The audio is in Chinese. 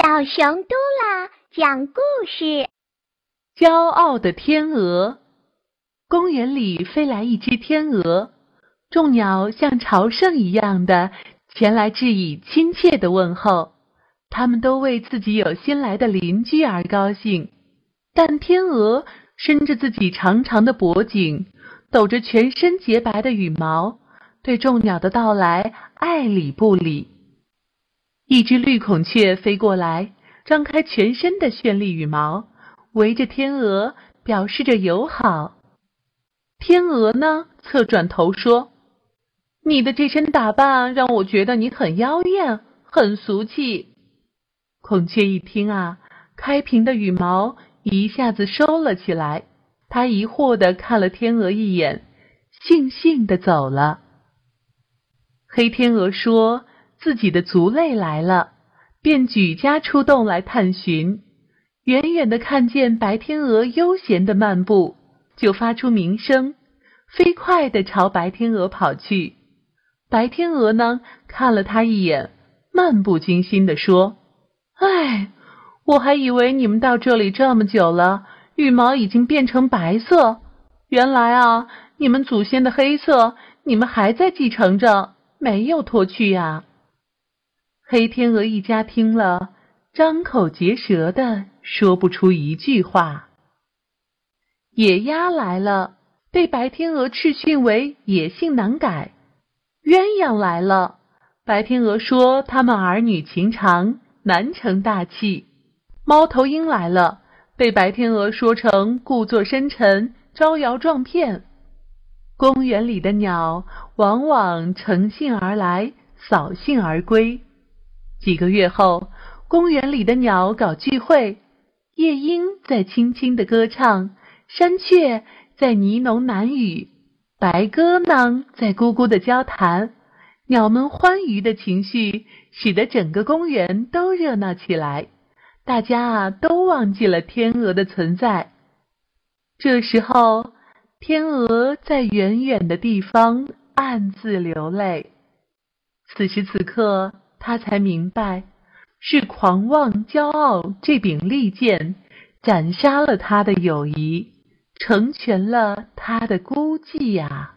小熊嘟啦讲故事：骄傲的天鹅。公园里飞来一只天鹅，众鸟像朝圣一样的前来致以亲切的问候。他们都为自己有新来的邻居而高兴。但天鹅伸着自己长长的脖颈，抖着全身洁白的羽毛，对众鸟的到来爱理不理。一只绿孔雀飞过来，张开全身的绚丽羽毛，围着天鹅表示着友好。天鹅呢，侧转头说：“你的这身打扮让我觉得你很妖艳，很俗气。”孔雀一听啊，开屏的羽毛一下子收了起来。它疑惑地看了天鹅一眼，悻悻地走了。黑天鹅说。自己的族类来了，便举家出动来探寻。远远的看见白天鹅悠闲的漫步，就发出鸣声，飞快的朝白天鹅跑去。白天鹅呢，看了他一眼，漫不经心的说：“哎，我还以为你们到这里这么久了，羽毛已经变成白色，原来啊，你们祖先的黑色，你们还在继承着，没有脱去呀。”黑天鹅一家听了，张口结舌的说不出一句话。野鸭来了，被白天鹅斥训为野性难改。鸳鸯来了，白天鹅说他们儿女情长，难成大器。猫头鹰来了，被白天鹅说成故作深沉，招摇撞骗。公园里的鸟往往乘兴而来，扫兴而归。几个月后，公园里的鸟搞聚会，夜莺在轻轻的歌唱，山雀在呢喃喃语，白鸽呢在咕咕的交谈。鸟们欢愉的情绪使得整个公园都热闹起来，大家啊都忘记了天鹅的存在。这时候，天鹅在远远的地方暗自流泪。此时此刻。他才明白，是狂妄骄傲这柄利剑斩杀了他的友谊，成全了他的孤寂呀。